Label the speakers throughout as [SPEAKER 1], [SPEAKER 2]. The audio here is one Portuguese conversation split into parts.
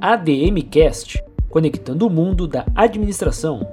[SPEAKER 1] ADMcast, conectando o mundo da administração.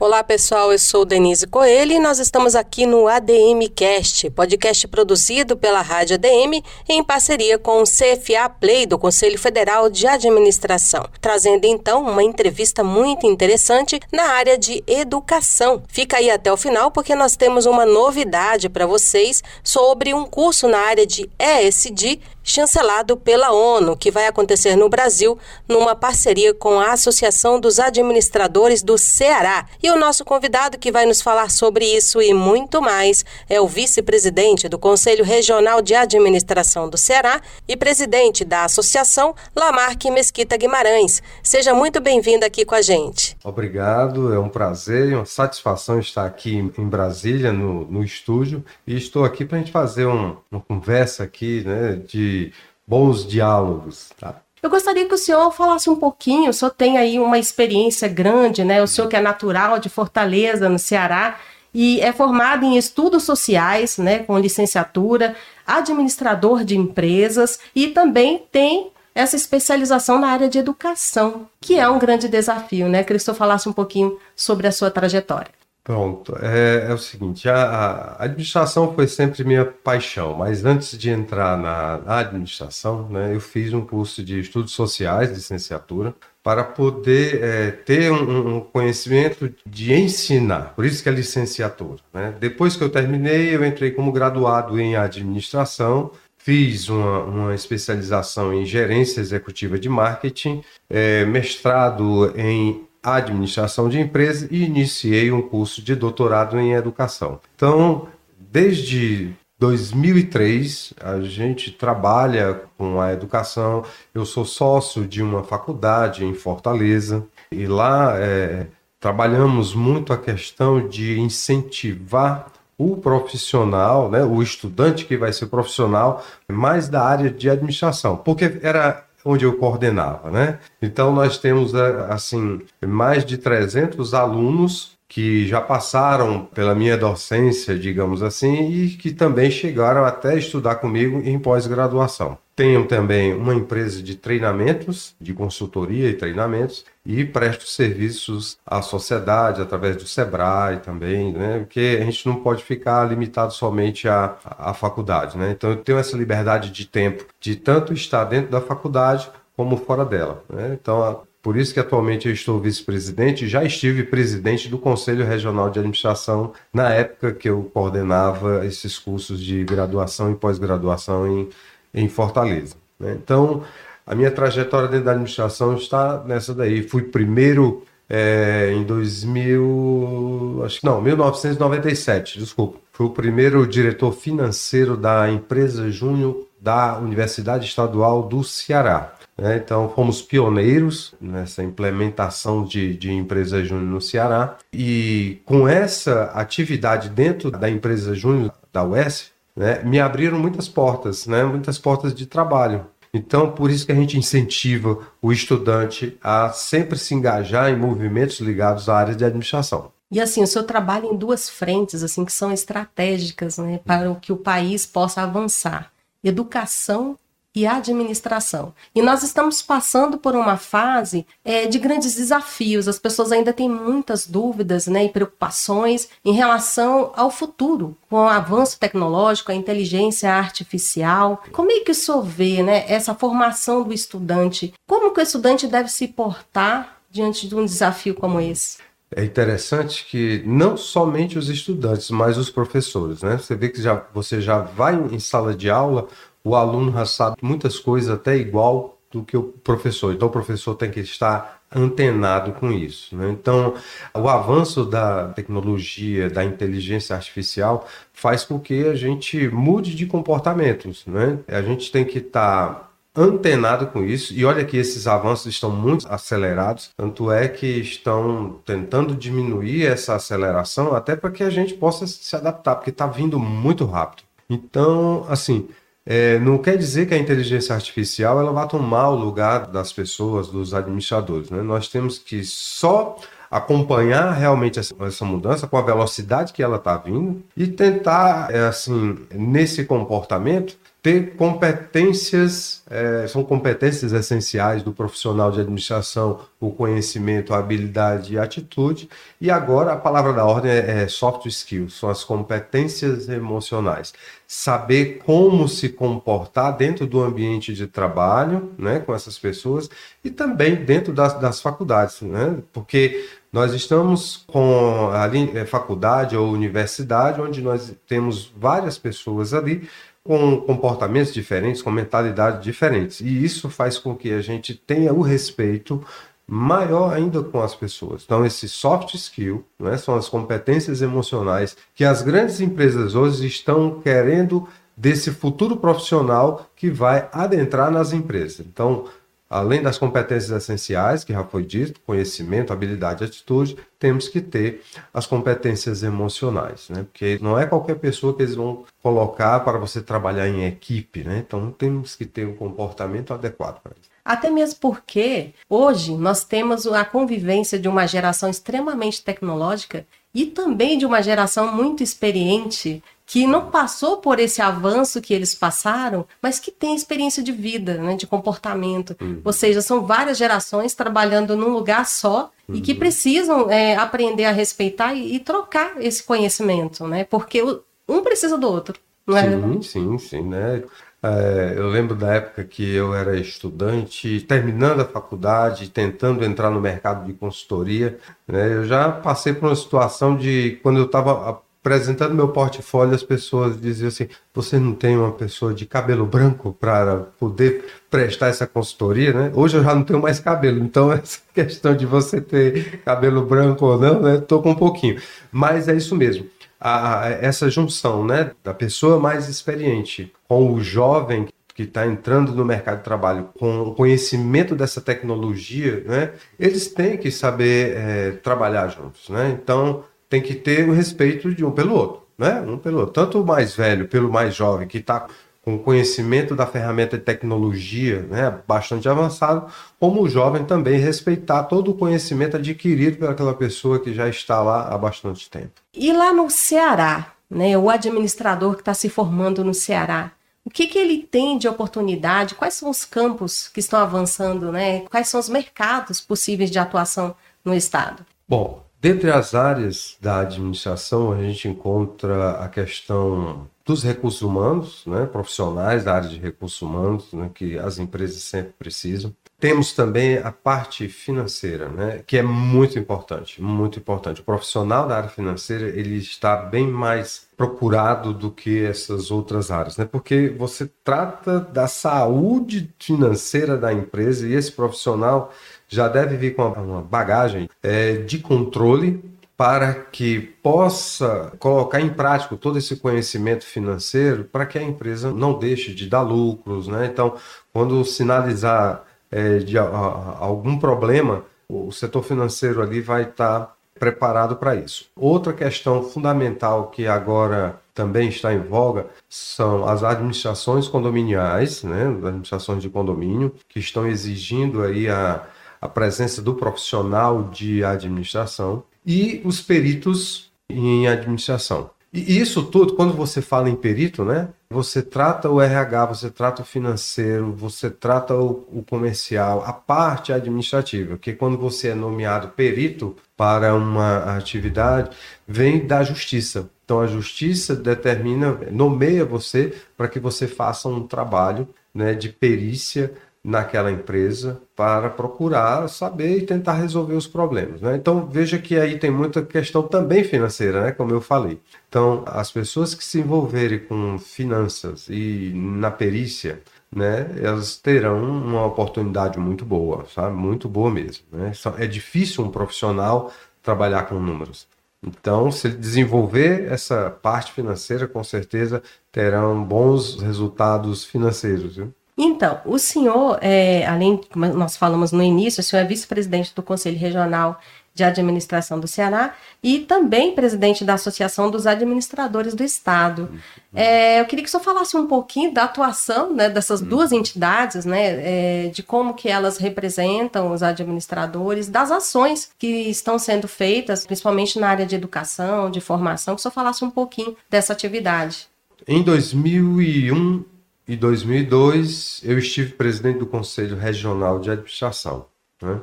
[SPEAKER 2] Olá pessoal, eu sou Denise Coelho e nós estamos aqui no ADM Cast, podcast produzido pela Rádio ADM em parceria com o CFA Play do Conselho Federal de Administração, trazendo então uma entrevista muito interessante na área de educação. Fica aí até o final porque nós temos uma novidade para vocês sobre um curso na área de ESG chancelado pela ONU, que vai acontecer no Brasil numa parceria com a Associação dos Administradores do Ceará. E o nosso convidado que vai nos falar sobre isso e muito mais é o vice-presidente do Conselho Regional de Administração do Ceará e presidente da Associação, Lamarque Mesquita Guimarães. Seja muito bem-vindo aqui com a gente.
[SPEAKER 3] Obrigado, é um prazer e uma satisfação estar aqui em Brasília, no, no estúdio, e estou aqui para a gente fazer um, uma conversa aqui, né, de bons diálogos. Tá?
[SPEAKER 2] Eu gostaria que o senhor falasse um pouquinho, o senhor tem aí uma experiência grande, né? O senhor que é natural de Fortaleza, no Ceará, e é formado em estudos sociais, né, com licenciatura, administrador de empresas e também tem essa especialização na área de educação, que é um grande desafio, né? Queria que o senhor falasse um pouquinho sobre a sua trajetória.
[SPEAKER 3] Pronto, é, é o seguinte, a, a, administração foi sempre minha paixão, mas antes de entrar na, na administração, né, eu fiz um curso de estudos sociais, licenciatura, para poder é, ter um, um, conhecimento de ensinar, por isso que é licenciatura. Né? Depois que eu terminei, eu entrei como graduado em administração, fiz uma, uma especialização em gerência executiva de marketing, é, mestrado em administração de empresas e iniciei um curso de doutorado em educação. Então, desde 2003 a gente trabalha com a educação. Eu sou sócio de uma faculdade em Fortaleza e lá é, trabalhamos muito a questão de incentivar o profissional, né, o estudante que vai ser profissional, mais da área de administração, porque era onde eu coordenava, né? Então nós temos é, assim mais de 300 alunos que já passaram pela minha docência, digamos assim, e que também chegaram até estudar comigo em pós-graduação. Tenho também uma empresa de treinamentos, de consultoria e treinamentos, e presto serviços à sociedade através do Sebrae também, né? Porque a gente não pode ficar limitado somente à, à faculdade, né? Então eu tenho essa liberdade de tempo de tanto estar dentro da faculdade como fora dela, né? Então por isso que atualmente eu estou vice-presidente, já estive presidente do Conselho Regional de Administração na época que eu coordenava esses cursos de graduação e pós-graduação em, em Fortaleza. Né? Então, a minha trajetória dentro da administração está nessa daí. Fui primeiro é, em 2000, acho que não, 1997, desculpa. Fui o primeiro diretor financeiro da empresa Júnior da Universidade Estadual do Ceará. Né? Então, fomos pioneiros nessa implementação de, de empresa júnior no Ceará. E com essa atividade dentro da empresa júnior da UES, né, me abriram muitas portas, né, muitas portas de trabalho. Então, por isso que a gente incentiva o estudante a sempre se engajar em movimentos ligados à área de administração.
[SPEAKER 2] E assim, o senhor trabalha em duas frentes assim que são estratégicas né, para que o país possa avançar: educação e administração. E nós estamos passando por uma fase é, de grandes desafios. As pessoas ainda têm muitas dúvidas né, e preocupações em relação ao futuro, com o avanço tecnológico, a inteligência artificial. Como é que o senhor vê né, essa formação do estudante? Como que o estudante deve se portar diante de um desafio como esse?
[SPEAKER 3] É interessante que não somente os estudantes, mas os professores, né? Você vê que já, você já vai em sala de aula, o aluno já sabe muitas coisas até igual do que o professor. Então o professor tem que estar antenado com isso. Né? Então o avanço da tecnologia, da inteligência artificial faz com que a gente mude de comportamentos. Né? A gente tem que estar antenado com isso e olha que esses avanços estão muito acelerados, tanto é que estão tentando diminuir essa aceleração até para que a gente possa se adaptar, porque está vindo muito rápido. Então, assim, é, não quer dizer que a inteligência artificial ela vai tomar o lugar das pessoas, dos administradores. Né? Nós temos que só acompanhar realmente essa, essa mudança com a velocidade que ela está vindo e tentar, é, assim, nesse comportamento, ter competências, é, são competências essenciais do profissional de administração, o conhecimento, a habilidade e a atitude. E agora a palavra da ordem é, é soft skills, são as competências emocionais. Saber como se comportar dentro do ambiente de trabalho, né, com essas pessoas, e também dentro das, das faculdades, né, porque nós estamos com a é, faculdade ou universidade, onde nós temos várias pessoas ali com comportamentos diferentes, com mentalidades diferentes. E isso faz com que a gente tenha o respeito maior ainda com as pessoas. Então, esse soft skill né, são as competências emocionais que as grandes empresas hoje estão querendo desse futuro profissional que vai adentrar nas empresas. Então, além das competências essenciais, que já foi dito, conhecimento, habilidade atitude, temos que ter as competências emocionais, né? Porque não é qualquer pessoa que eles vão colocar para você trabalhar em equipe, né? Então temos que ter um comportamento adequado para isso.
[SPEAKER 2] Até mesmo porque hoje nós temos a convivência de uma geração extremamente tecnológica e também de uma geração muito experiente que não passou por esse avanço que eles passaram, mas que tem experiência de vida, né, de comportamento. Uhum. Ou seja, são várias gerações trabalhando num lugar só uhum. e que uhum. precisam é, aprender a respeitar e, e, trocar esse conhecimento, né? Porque um precisa do outro. Não
[SPEAKER 3] é? Sim, sim, sim, né? É, eu lembro da época que eu era estudante, terminando a faculdade, tentando entrar no mercado de consultoria. Né? Eu já passei por uma situação de quando eu estava apresentando meu portfólio, as pessoas diziam assim: você não tem uma pessoa de cabelo branco para poder prestar essa consultoria, né? Hoje eu já não tenho mais cabelo, então essa questão de você ter cabelo branco ou não, né? Tô com um pouquinho, mas é isso mesmo. A, essa junção, né, da pessoa mais experiente com o jovem que está entrando no mercado de trabalho com o conhecimento dessa tecnologia, né, eles têm que saber é, trabalhar juntos, né? Então tem que ter o respeito de um pelo outro, né? Um pelo outro. Tanto o mais velho pelo mais jovem, que está com conhecimento da ferramenta de tecnologia né, bastante avançado, como o jovem também respeitar todo o conhecimento adquirido pelaquela pessoa que já está lá há bastante tempo.
[SPEAKER 2] E lá no Ceará, né, o administrador que está se formando no Ceará, o que, que ele tem de oportunidade? Quais são os campos que estão avançando? Né? Quais são os mercados possíveis de atuação no Estado?
[SPEAKER 3] Bom, Dentre as áreas da administração, a gente encontra a questão dos recursos humanos, né, profissionais da área de recursos humanos, né, que as empresas sempre precisam. Temos também a parte financeira, né, que é muito importante, muito importante. O profissional da área financeira ele está bem mais procurado do que essas outras áreas, né, porque você trata da saúde financeira da empresa e esse profissional já deve vir com uma bagagem é, de controle para que possa colocar em prática todo esse conhecimento financeiro para que a empresa não deixe de dar lucros, né? Então, quando sinalizar é, de a, a, algum problema, o setor financeiro ali vai estar tá preparado para isso. Outra questão fundamental que agora também está em voga são as administrações condominiais, né, as administrações de condomínio, que estão exigindo aí a a presença do profissional de administração e os peritos em administração. E isso tudo, quando você fala em perito, né? Você trata o RH, você trata o financeiro, você trata o, o comercial, a parte administrativa, que quando você é nomeado perito para uma atividade, vem da justiça. Então a justiça determina, nomeia você para que você faça um trabalho né, de perícia naquela empresa para procurar saber e tentar resolver os problemas. Né? Então veja que aí tem muita questão também financeira, né? como eu falei. Então as pessoas que se envolverem com finanças e na perícia, né, elas terão uma oportunidade muito boa, sabe? Muito boa mesmo. Né? É difícil um profissional trabalhar com números. Então, se ele desenvolver essa parte financeira, com certeza terão bons resultados financeiros. Viu?
[SPEAKER 2] Então, o senhor, é, além, como nós falamos no início, o senhor é vice-presidente do Conselho Regional de Administração do Ceará e também presidente da Associação dos Administradores do Estado. É, eu queria que o senhor falasse um pouquinho da atuação né, dessas duas entidades, né, é, de como que elas representam os administradores, das ações que estão sendo feitas, principalmente na área de educação, de formação, que o senhor falasse um pouquinho dessa atividade.
[SPEAKER 3] Em 2001, e 2002 eu estive presidente do Conselho Regional de Administração. Né?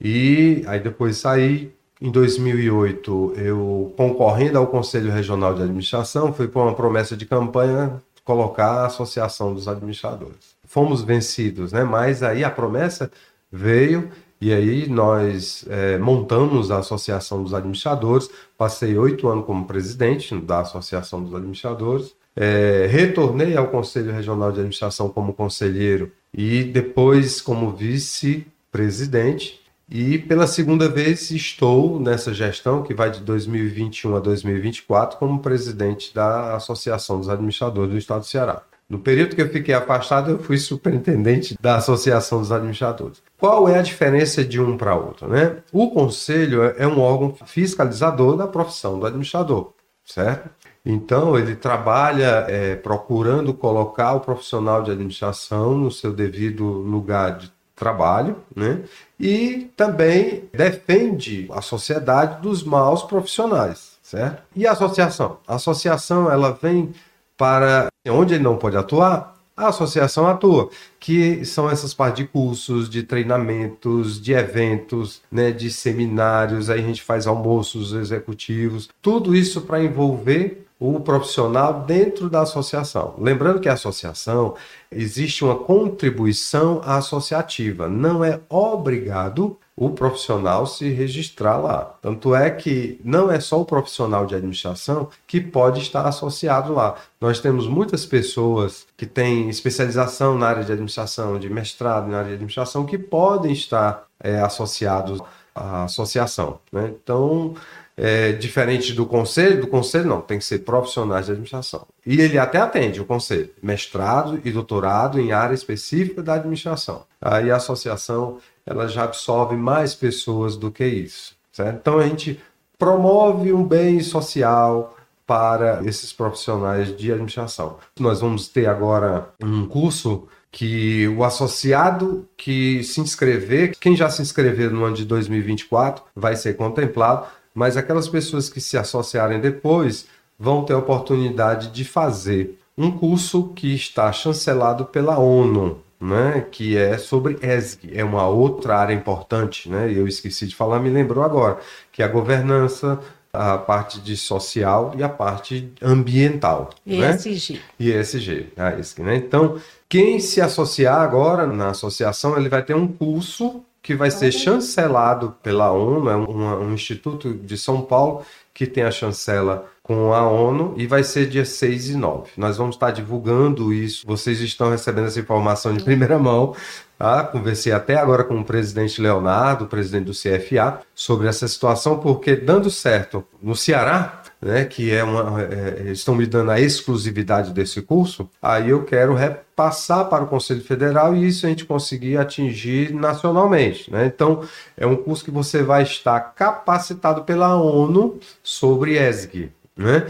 [SPEAKER 3] E aí depois saí. Em 2008, eu concorrendo ao Conselho Regional de Administração, foi por uma promessa de campanha colocar a Associação dos Administradores. Fomos vencidos, né? Mas aí a promessa veio e aí nós é, montamos a Associação dos Administradores. Passei oito anos como presidente da Associação dos Administradores. É, retornei ao Conselho Regional de Administração como conselheiro e depois como vice-presidente. E pela segunda vez estou nessa gestão que vai de 2021 a 2024 como presidente da Associação dos Administradores do Estado do Ceará. No período que eu fiquei afastado, eu fui superintendente da Associação dos Administradores. Qual é a diferença de um para outro? Né? O conselho é um órgão fiscalizador da profissão do administrador, certo? Então, ele trabalha é, procurando colocar o profissional de administração no seu devido lugar de trabalho, né? E também defende a sociedade dos maus profissionais, certo? E a associação? A associação, ela vem para onde ele não pode atuar, a associação atua, que são essas partes de cursos, de treinamentos, de eventos, né, de seminários, aí a gente faz almoços executivos, tudo isso para envolver o profissional dentro da associação. Lembrando que a associação existe uma contribuição associativa, não é obrigado o profissional se registrar lá. Tanto é que não é só o profissional de administração que pode estar associado lá. Nós temos muitas pessoas que têm especialização na área de administração, de mestrado na área de administração, que podem estar é, associados à associação. Né? Então, é, diferente do conselho, do conselho não, tem que ser profissionais de administração. E ele até atende o conselho, mestrado e doutorado em área específica da administração. Aí a associação ela já absorve mais pessoas do que isso. Certo? Então a gente promove um bem social para esses profissionais de administração. Nós vamos ter agora um curso que o associado que se inscrever, quem já se inscrever no ano de 2024, vai ser contemplado mas aquelas pessoas que se associarem depois vão ter a oportunidade de fazer um curso que está chancelado pela ONU, né, que é sobre ESG, é uma outra área importante, né, e eu esqueci de falar, me lembrou agora, que é a governança, a parte de social e a parte ambiental.
[SPEAKER 2] ESG.
[SPEAKER 3] Né? ESG, a ESG, né? Então, quem se associar agora na associação, ele vai ter um curso que vai ser chancelado pela ONU, é um, um, instituto de São Paulo que tem a chancela com a ONU e vai ser dia 6 e 9. Nós vamos estar divulgando isso. Vocês estão recebendo essa informação de primeira mão. Tá? Conversei até agora com o presidente Leonardo, presidente do CFA, sobre essa situação, porque dando certo no Ceará, né, que é uma, é, estão me dando a exclusividade desse curso, aí eu quero repassar para o Conselho Federal e isso a gente conseguir atingir nacionalmente. Né? Então, é um curso que você vai estar capacitado pela ONU sobre ESG. Né?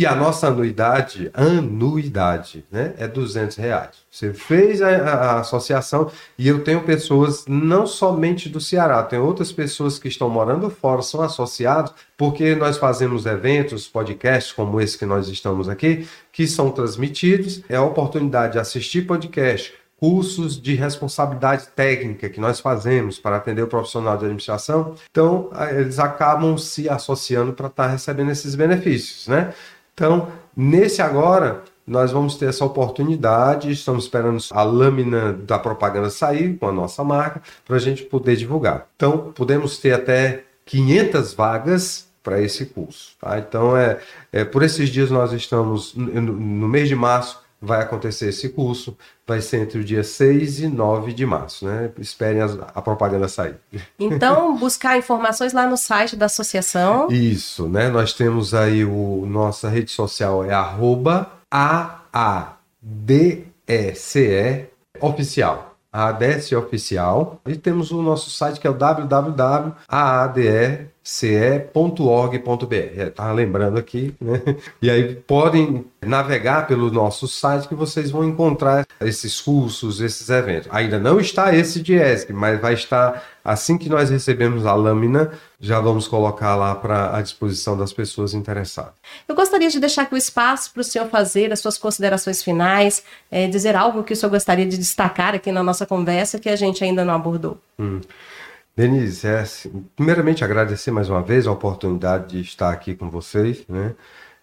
[SPEAKER 3] E a nossa anuidade, anuidade, né, é 200 reais. Você fez a, a, associação e eu tenho pessoas não somente do Ceará, tem outras pessoas que estão morando fora, são associados, porque nós fazemos eventos, podcasts como esse que nós estamos aqui, que são transmitidos. É a oportunidade de assistir podcast, cursos de responsabilidade técnica que nós fazemos para atender o profissional de administração. Então, eles acabam se associando para estar recebendo esses benefícios, né? Então, nesse agora, nós vamos ter essa oportunidade. Estamos esperando a lâmina da propaganda sair com a nossa marca para a gente poder divulgar. Então, podemos ter até 500 vagas para esse curso. Tá? Então, é, é, por esses dias nós estamos, no, no mês de março, vai acontecer esse curso. Vai ser entre o dia 6 e 9 de março, né? Esperem as, a propaganda sair.
[SPEAKER 2] Então, buscar informações lá no site da associação.
[SPEAKER 3] Isso, né? Nós temos aí o nossa rede social é arroba AADSE oficial. AADSE oficial. E temos o nosso site que é o www.aadse ce.org.br. Tá lembrando aqui, né? E aí podem navegar pelo nosso site que vocês vão encontrar esses cursos, esses eventos. Ainda não está esse de ESC, mas vai estar assim que nós recebemos a lâmina, já vamos colocar lá para a disposição das pessoas interessadas.
[SPEAKER 2] Eu gostaria de deixar aqui o espaço para o senhor fazer as suas considerações finais, é, dizer algo que o senhor gostaria de destacar aqui na nossa conversa que a gente ainda não abordou. Hum.
[SPEAKER 3] Denise, é, assim, primeiramente agradecer mais uma vez a oportunidade de estar aqui com vocês. Né?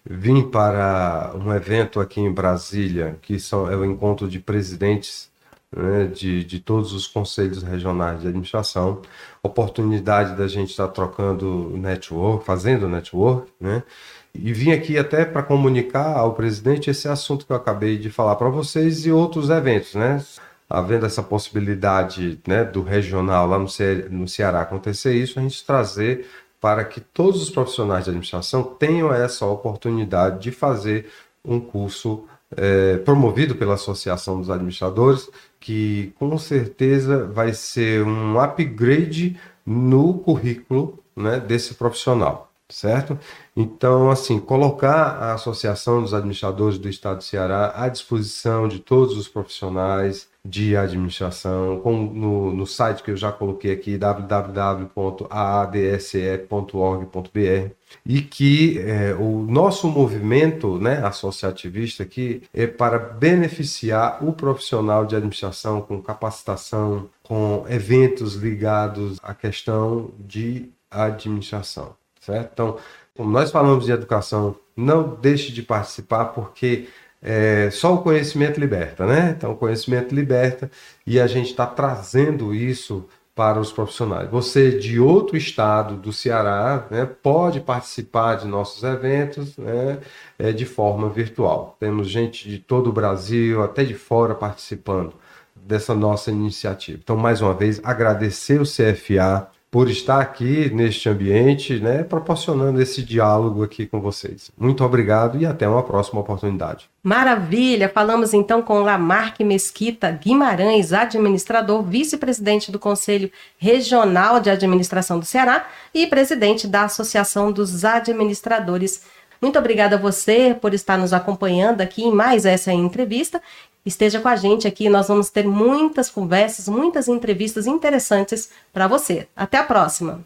[SPEAKER 3] Vim para um evento aqui em Brasília, que são, é o encontro de presidentes né, de, de todos os conselhos regionais de administração, oportunidade da gente estar trocando network, fazendo network, né? E vim aqui até para comunicar ao presidente esse assunto que eu acabei de falar para vocês e outros eventos, né? Havendo essa possibilidade né, do regional lá no, Ce no Ceará acontecer isso, a gente trazer para que todos os profissionais de administração tenham essa oportunidade de fazer um curso é, promovido pela Associação dos Administradores, que com certeza vai ser um upgrade no currículo né, desse profissional, certo? Então, assim, colocar a Associação dos Administradores do Estado do Ceará à disposição de todos os profissionais, de administração, com, no, no site que eu já coloquei aqui, www.aadse.org.br, e que é, o nosso movimento né, associativista aqui é para beneficiar o profissional de administração com capacitação, com eventos ligados à questão de administração, certo? Então, como nós falamos de educação, não deixe de participar, porque é, só o conhecimento liberta, né? Então, o conhecimento liberta e a gente está trazendo isso para os profissionais. Você de outro estado do Ceará né, pode participar de nossos eventos né, é, de forma virtual. Temos gente de todo o Brasil, até de fora, participando dessa nossa iniciativa. Então, mais uma vez, agradecer o CFA por estar aqui neste ambiente, né, proporcionando esse diálogo aqui com vocês. Muito obrigado e até uma próxima oportunidade.
[SPEAKER 2] Maravilha! Falamos então com Lamarque Mesquita Guimarães, administrador, vice-presidente do Conselho Regional de Administração do Ceará e presidente da Associação dos Administradores. Muito obrigada a você por estar nos acompanhando aqui em mais essa entrevista Esteja com a gente aqui, nós vamos ter muitas conversas, muitas entrevistas interessantes para você. Até a próxima!